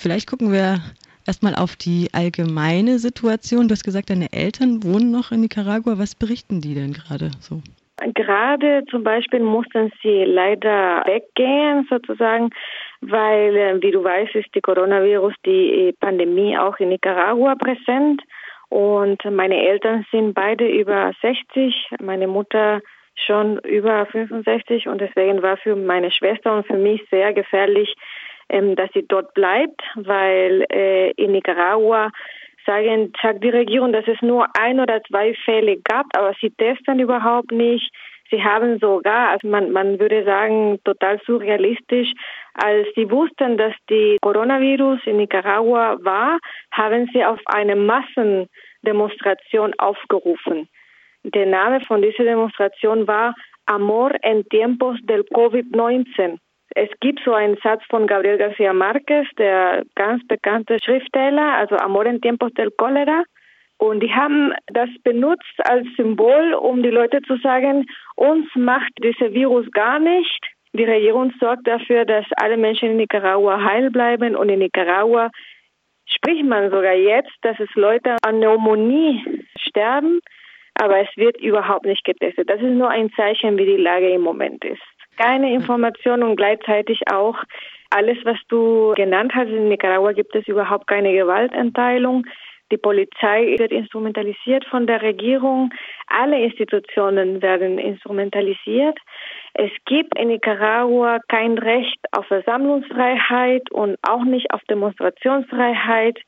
Vielleicht gucken wir erstmal auf die allgemeine Situation. Du hast gesagt, deine Eltern wohnen noch in Nicaragua. Was berichten die denn gerade so? Gerade zum Beispiel mussten sie leider weggehen, sozusagen, weil, äh, wie du weißt, ist die Coronavirus, die äh, Pandemie auch in Nicaragua präsent. Und meine Eltern sind beide über 60, meine Mutter schon über 65 und deswegen war für meine Schwester und für mich sehr gefährlich, ähm, dass sie dort bleibt, weil äh, in Nicaragua sagen, sagt die Regierung, dass es nur ein oder zwei Fälle gab, aber sie testen überhaupt nicht. Sie haben sogar, also man, man würde sagen, total surrealistisch, als sie wussten, dass die Coronavirus in Nicaragua war, haben sie auf eine Massendemonstration aufgerufen. Der Name von dieser Demonstration war Amor en tiempos del COVID-19. Es gibt so einen Satz von Gabriel García Márquez, der ganz bekannte Schriftsteller, also Amor en tiempos del cólera. Und die haben das benutzt als Symbol, um die Leute zu sagen, uns macht dieser Virus gar nicht. Die Regierung sorgt dafür, dass alle Menschen in Nicaragua heil bleiben. Und in Nicaragua spricht man sogar jetzt, dass es Leute an Pneumonie sterben, aber es wird überhaupt nicht getestet. Das ist nur ein Zeichen, wie die Lage im Moment ist keine Information und gleichzeitig auch alles, was du genannt hast. In Nicaragua gibt es überhaupt keine Gewaltenteilung. Die Polizei wird instrumentalisiert von der Regierung. Alle Institutionen werden instrumentalisiert. Es gibt in Nicaragua kein Recht auf Versammlungsfreiheit und auch nicht auf Demonstrationsfreiheit.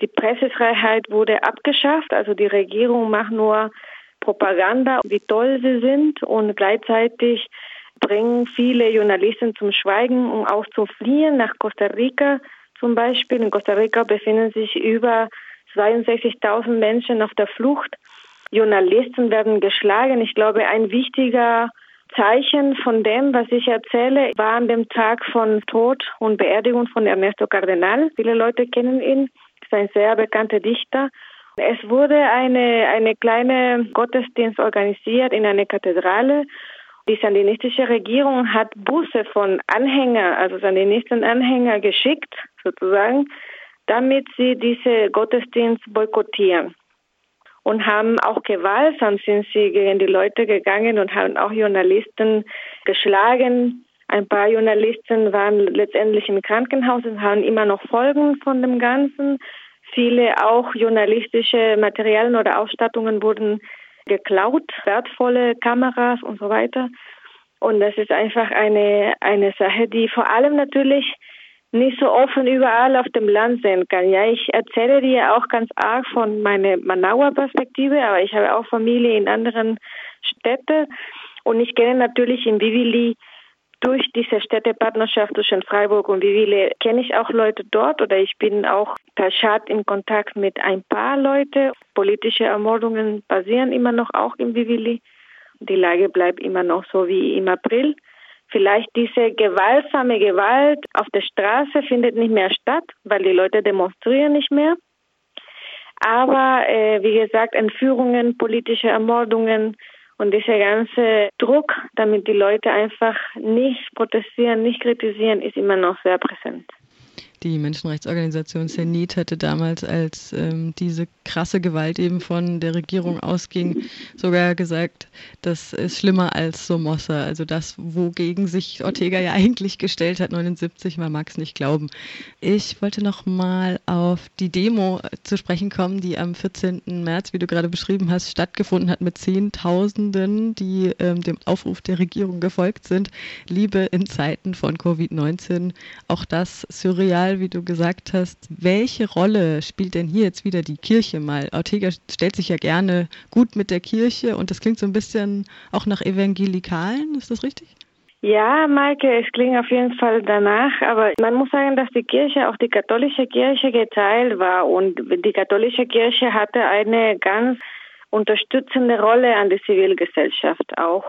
Die Pressefreiheit wurde abgeschafft. Also die Regierung macht nur Propaganda, wie toll sie sind und gleichzeitig bringen viele Journalisten zum Schweigen und auch zu fliehen nach Costa Rica zum Beispiel. In Costa Rica befinden sich über 62.000 Menschen auf der Flucht. Journalisten werden geschlagen. Ich glaube, ein wichtiger Zeichen von dem, was ich erzähle, war an dem Tag von Tod und Beerdigung von Ernesto Cardenal. Viele Leute kennen ihn. ist ein sehr bekannter Dichter. Es wurde eine, eine kleine Gottesdienst organisiert in einer Kathedrale die sandinistische Regierung hat Busse von Anhänger, also Sandinisten-Anhänger geschickt, sozusagen, damit sie diese Gottesdienst boykottieren. Und haben auch gewaltsam sind sie gegen die Leute gegangen und haben auch Journalisten geschlagen. Ein paar Journalisten waren letztendlich im Krankenhaus und haben immer noch Folgen von dem Ganzen. Viele auch journalistische Materialien oder Ausstattungen wurden geklaut, wertvolle Kameras und so weiter. Und das ist einfach eine, eine Sache, die vor allem natürlich nicht so offen überall auf dem Land sehen kann. Ja, ich erzähle dir auch ganz arg von meiner Manauer Perspektive, aber ich habe auch Familie in anderen Städten und ich kenne natürlich in Vivili durch diese Städtepartnerschaft zwischen Freiburg und Vivile kenne ich auch Leute dort oder ich bin auch per Chat in Kontakt mit ein paar Leute. Politische Ermordungen passieren immer noch auch in Vivili. Die Lage bleibt immer noch so wie im April. Vielleicht diese gewaltsame Gewalt auf der Straße findet nicht mehr statt, weil die Leute demonstrieren nicht mehr. Aber äh, wie gesagt, Entführungen, politische Ermordungen, und dieser ganze Druck, damit die Leute einfach nicht protestieren, nicht kritisieren, ist immer noch sehr präsent. Die Menschenrechtsorganisation Zenit hatte damals, als ähm, diese krasse Gewalt eben von der Regierung ausging, sogar gesagt, das ist schlimmer als Somoza. Also das, wogegen sich Ortega ja eigentlich gestellt hat, 79, man mag es nicht glauben. Ich wollte noch mal auf die Demo zu sprechen kommen, die am 14. März, wie du gerade beschrieben hast, stattgefunden hat mit Zehntausenden, die ähm, dem Aufruf der Regierung gefolgt sind. Liebe in Zeiten von Covid-19. Auch das surreal Fall, wie du gesagt hast, welche Rolle spielt denn hier jetzt wieder die Kirche mal? Ortega stellt sich ja gerne gut mit der Kirche und das klingt so ein bisschen auch nach Evangelikalen, ist das richtig? Ja, Maike, es klingt auf jeden Fall danach, aber man muss sagen, dass die Kirche, auch die katholische Kirche geteilt war und die katholische Kirche hatte eine ganz unterstützende Rolle an der Zivilgesellschaft, auch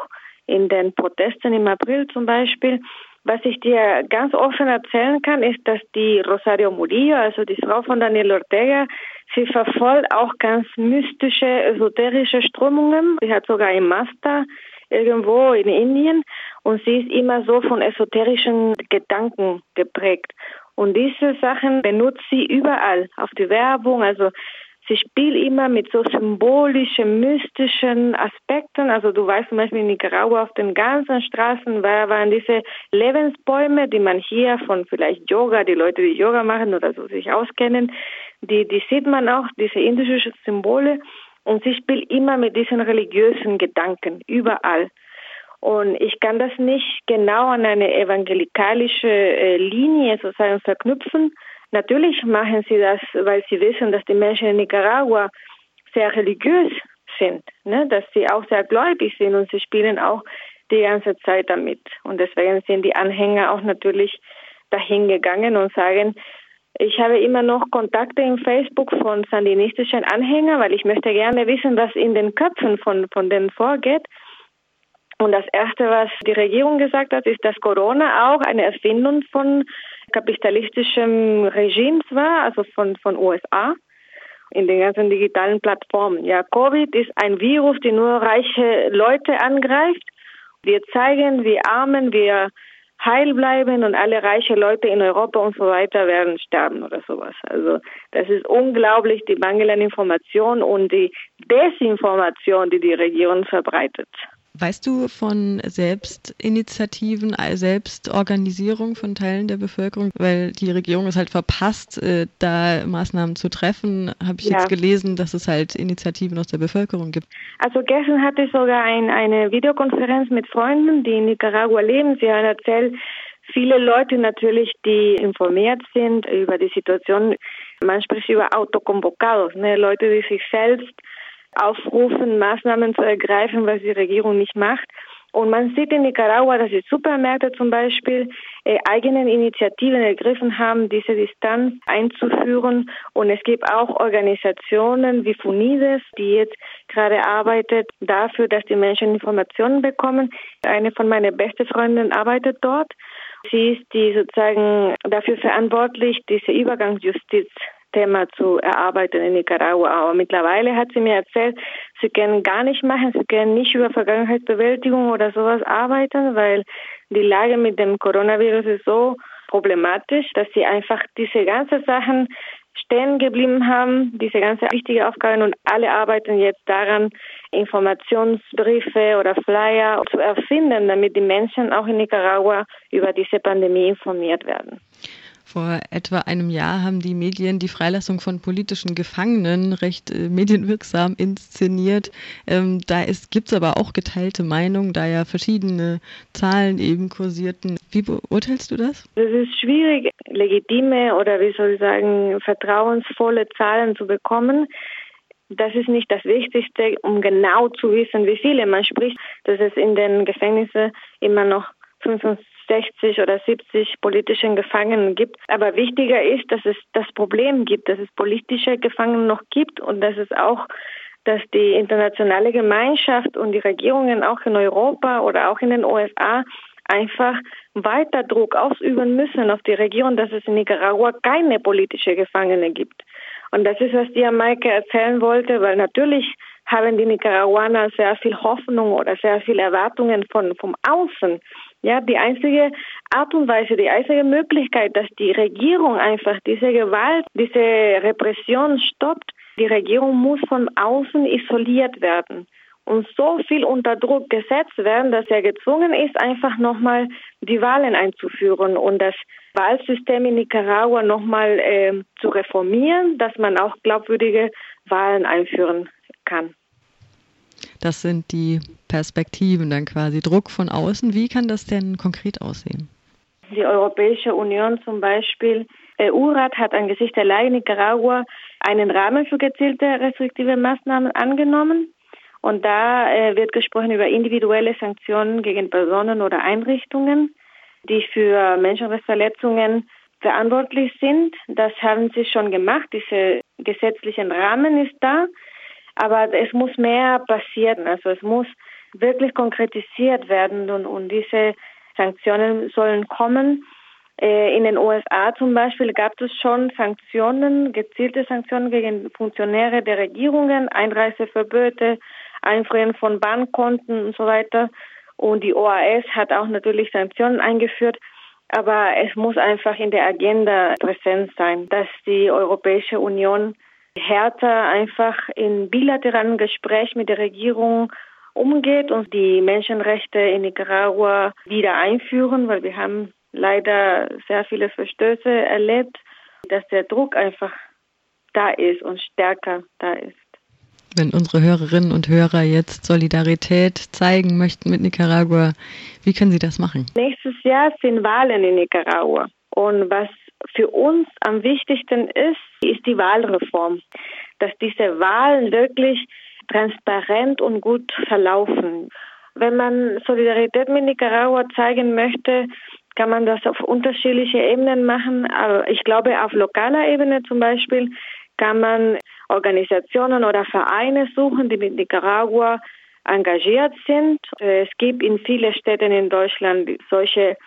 in den Protesten im April zum Beispiel. Was ich dir ganz offen erzählen kann, ist, dass die Rosario Murillo, also die Frau von Daniel Ortega, sie verfolgt auch ganz mystische, esoterische Strömungen. Sie hat sogar einen Master irgendwo in Indien und sie ist immer so von esoterischen Gedanken geprägt. Und diese Sachen benutzt sie überall, auf die Werbung, also sie spielt immer mit so symbolischen, mystischen Aspekten. Also du weißt zum Beispiel in Nicaragua auf den ganzen Straßen waren diese Lebensbäume, die man hier von vielleicht Yoga, die Leute, die Yoga machen oder so sich auskennen, die, die sieht man auch, diese indischen Symbole. Und sie spielt immer mit diesen religiösen Gedanken, überall. Und ich kann das nicht genau an eine evangelikalische äh, Linie sozusagen verknüpfen. Natürlich machen sie das, weil sie wissen, dass die Menschen in Nicaragua sehr religiös sind, ne? dass sie auch sehr gläubig sind und sie spielen auch die ganze Zeit damit. Und deswegen sind die Anhänger auch natürlich dahin gegangen und sagen, ich habe immer noch Kontakte im Facebook von sandinistischen Anhängern, weil ich möchte gerne wissen, was in den Köpfen von, von denen vorgeht. Und das Erste, was die Regierung gesagt hat, ist, dass Corona auch eine Erfindung von kapitalistischem Regimes war, also von, von USA in den ganzen digitalen Plattformen. Ja, Covid ist ein Virus, die nur reiche Leute angreift. Wir zeigen, wie Armen, wir heil bleiben und alle reiche Leute in Europa und so weiter werden sterben oder sowas. Also das ist unglaublich, die Mangel an Information und die Desinformation, die die Regierung verbreitet. Weißt du von Selbstinitiativen, Selbstorganisierung von Teilen der Bevölkerung? Weil die Regierung es halt verpasst, äh, da Maßnahmen zu treffen. Habe ich ja. jetzt gelesen, dass es halt Initiativen aus der Bevölkerung gibt. Also gestern hatte ich sogar ein, eine Videokonferenz mit Freunden, die in Nicaragua leben. Sie haben erzählt, viele Leute natürlich, die informiert sind über die Situation. Man spricht über Autoconvocados, ne? Leute, die sich selbst aufrufen, Maßnahmen zu ergreifen, was die Regierung nicht macht. Und man sieht in Nicaragua, dass die Supermärkte zum Beispiel äh, eigene Initiativen ergriffen haben, diese Distanz einzuführen. Und es gibt auch Organisationen wie FUNIDES, die jetzt gerade arbeitet dafür, dass die Menschen Informationen bekommen. Eine von meinen besten Freundinnen arbeitet dort. Sie ist die sozusagen dafür verantwortlich, diese Übergangsjustiz Thema zu erarbeiten in Nicaragua. Aber mittlerweile hat sie mir erzählt, sie können gar nicht machen, sie können nicht über Vergangenheitsbewältigung oder sowas arbeiten, weil die Lage mit dem Coronavirus ist so problematisch, dass sie einfach diese ganzen Sachen stehen geblieben haben, diese ganze wichtige Aufgaben und alle arbeiten jetzt daran, Informationsbriefe oder Flyer zu erfinden, damit die Menschen auch in Nicaragua über diese Pandemie informiert werden. Vor etwa einem Jahr haben die Medien die Freilassung von politischen Gefangenen recht äh, medienwirksam inszeniert. Ähm, da gibt es aber auch geteilte Meinungen, da ja verschiedene Zahlen eben kursierten. Wie beurteilst du das? Es ist schwierig, legitime oder wie soll ich sagen, vertrauensvolle Zahlen zu bekommen. Das ist nicht das Wichtigste, um genau zu wissen, wie viele. Man spricht, dass es in den Gefängnissen immer noch 25 60 oder 70 politischen Gefangenen gibt. Aber wichtiger ist, dass es das Problem gibt, dass es politische Gefangene noch gibt und dass es auch dass die internationale Gemeinschaft und die Regierungen auch in Europa oder auch in den USA einfach weiter Druck ausüben müssen auf die Regierung, dass es in Nicaragua keine politische Gefangene gibt. Und das ist, was die Jamaika erzählen wollte, weil natürlich haben die Nicaraguaner sehr viel Hoffnung oder sehr viel Erwartungen von, vom Außen. Ja, die einzige Art und Weise, die einzige Möglichkeit, dass die Regierung einfach diese Gewalt, diese Repression stoppt, die Regierung muss von außen isoliert werden und so viel unter Druck gesetzt werden, dass er gezwungen ist, einfach nochmal die Wahlen einzuführen und das Wahlsystem in Nicaragua nochmal äh, zu reformieren, dass man auch glaubwürdige Wahlen einführen kann. Das sind die Perspektiven dann quasi. Druck von außen. Wie kann das denn konkret aussehen? Die Europäische Union zum Beispiel, EU-Rat hat angesichts der Lage in Nicaragua einen Rahmen für gezielte restriktive Maßnahmen angenommen. Und da äh, wird gesprochen über individuelle Sanktionen gegen Personen oder Einrichtungen, die für Menschenrechtsverletzungen verantwortlich sind. Das haben sie schon gemacht. Dieser gesetzliche Rahmen ist da. Aber es muss mehr passieren. Also es muss wirklich konkretisiert werden und, und diese Sanktionen sollen kommen. Äh, in den USA zum Beispiel gab es schon Sanktionen, gezielte Sanktionen gegen Funktionäre der Regierungen, Einreiseverbote, Einfrieren von Bankkonten und so weiter. Und die OAS hat auch natürlich Sanktionen eingeführt. Aber es muss einfach in der Agenda präsent sein, dass die Europäische Union härter einfach in bilateralen Gespräch mit der Regierung umgeht und die Menschenrechte in Nicaragua wieder einführen, weil wir haben leider sehr viele Verstöße erlebt, dass der Druck einfach da ist und stärker da ist. Wenn unsere Hörerinnen und Hörer jetzt Solidarität zeigen möchten mit Nicaragua, wie können sie das machen? Nächstes Jahr sind Wahlen in Nicaragua. Und was für uns am wichtigsten ist, ist die Wahlreform. Dass diese Wahlen wirklich transparent und gut verlaufen. Wenn man Solidarität mit Nicaragua zeigen möchte, kann man das auf unterschiedliche Ebenen machen. Aber ich glaube, auf lokaler Ebene zum Beispiel kann man Organisationen oder Vereine suchen, die mit Nicaragua engagiert sind. Es gibt in vielen Städten in Deutschland solche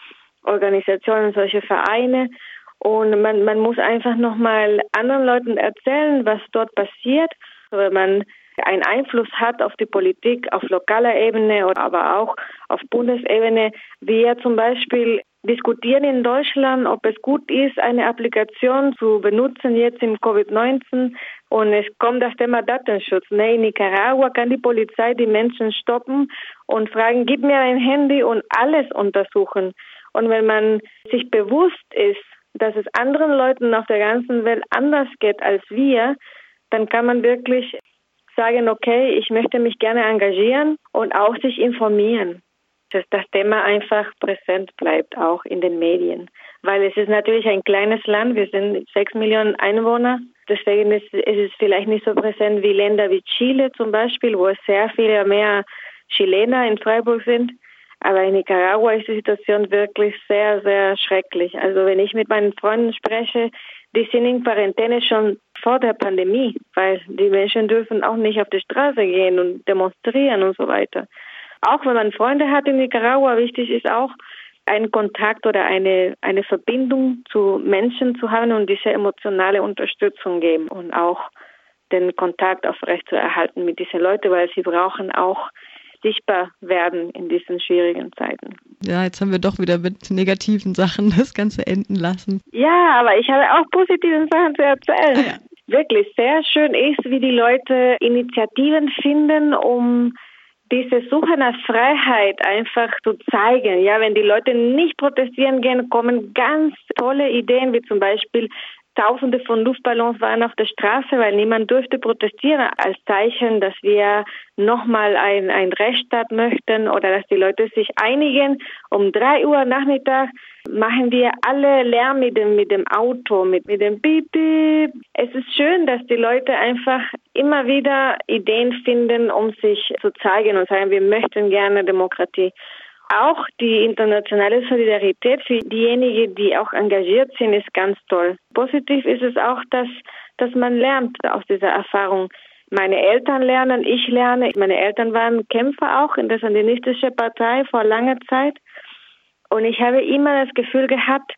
Organisationen, solche Vereine. Und man, man muss einfach nochmal anderen Leuten erzählen, was dort passiert. Wenn man einen Einfluss hat auf die Politik auf lokaler Ebene aber auch auf Bundesebene. Wir zum Beispiel diskutieren in Deutschland, ob es gut ist, eine Applikation zu benutzen jetzt im Covid-19 und es kommt das Thema Datenschutz. Nee, in Nicaragua kann die Polizei die Menschen stoppen und fragen, gib mir ein Handy und alles untersuchen. Und wenn man sich bewusst ist, dass es anderen Leuten auf der ganzen Welt anders geht als wir, dann kann man wirklich sagen, okay, ich möchte mich gerne engagieren und auch sich informieren, dass das Thema einfach präsent bleibt, auch in den Medien. Weil es ist natürlich ein kleines Land, wir sind sechs Millionen Einwohner. Deswegen ist, ist es vielleicht nicht so präsent wie Länder wie Chile zum Beispiel, wo sehr viele mehr Chilener in Freiburg sind. Aber in Nicaragua ist die Situation wirklich sehr, sehr schrecklich. Also wenn ich mit meinen Freunden spreche, die sind in Quarantäne schon vor der Pandemie, weil die Menschen dürfen auch nicht auf die Straße gehen und demonstrieren und so weiter. Auch wenn man Freunde hat in Nicaragua, wichtig ist auch, einen Kontakt oder eine, eine Verbindung zu Menschen zu haben und diese emotionale Unterstützung geben und auch den Kontakt aufrecht zu erhalten mit diesen Leuten, weil sie brauchen auch sichtbar werden in diesen schwierigen Zeiten. Ja, jetzt haben wir doch wieder mit negativen Sachen das Ganze enden lassen. Ja, aber ich habe auch positive Sachen zu erzählen. Ah, ja. Wirklich sehr schön ist, wie die Leute Initiativen finden, um diese Suche nach Freiheit einfach zu zeigen. Ja, wenn die Leute nicht protestieren gehen, kommen ganz tolle Ideen, wie zum Beispiel Tausende von Luftballons waren auf der Straße, weil niemand durfte protestieren, als Zeichen, dass wir nochmal ein, ein Rechtsstaat möchten oder dass die Leute sich einigen. Um drei Uhr Nachmittag machen wir alle Lärm mit dem, mit dem Auto, mit, mit dem Piep, Piep. Es ist schön, dass die Leute einfach immer wieder Ideen finden, um sich zu zeigen und sagen, wir möchten gerne Demokratie auch die internationale Solidarität für diejenigen, die auch engagiert sind, ist ganz toll. Positiv ist es auch, dass, dass man lernt aus dieser Erfahrung. Meine Eltern lernen, ich lerne. Meine Eltern waren Kämpfer auch in der sandinistischen Partei vor langer Zeit. Und ich habe immer das Gefühl gehabt,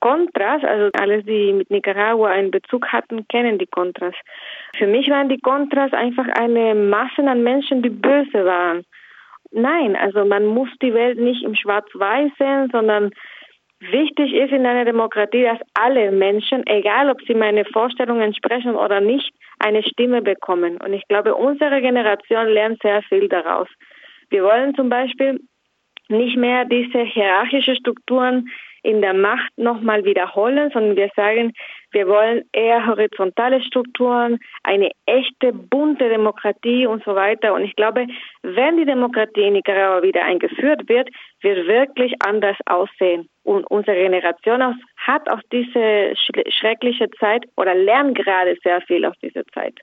Contras, also alle, die mit Nicaragua einen Bezug hatten, kennen die Contras. Für mich waren die Contras einfach eine Masse an Menschen, die böse waren. Nein, also man muss die Welt nicht im Schwarz-Weiß sehen, sondern wichtig ist in einer Demokratie, dass alle Menschen, egal ob sie meine Vorstellungen entsprechen oder nicht, eine Stimme bekommen. Und ich glaube, unsere Generation lernt sehr viel daraus. Wir wollen zum Beispiel nicht mehr diese hierarchischen Strukturen in der Macht nochmal wiederholen, sondern wir sagen, wir wollen eher horizontale Strukturen, eine echte, bunte Demokratie und so weiter. Und ich glaube, wenn die Demokratie in Nicaragua wieder eingeführt wird, wird wirklich anders aussehen. Und unsere Generation hat aus dieser schrecklichen Zeit oder lernt gerade sehr viel aus dieser Zeit.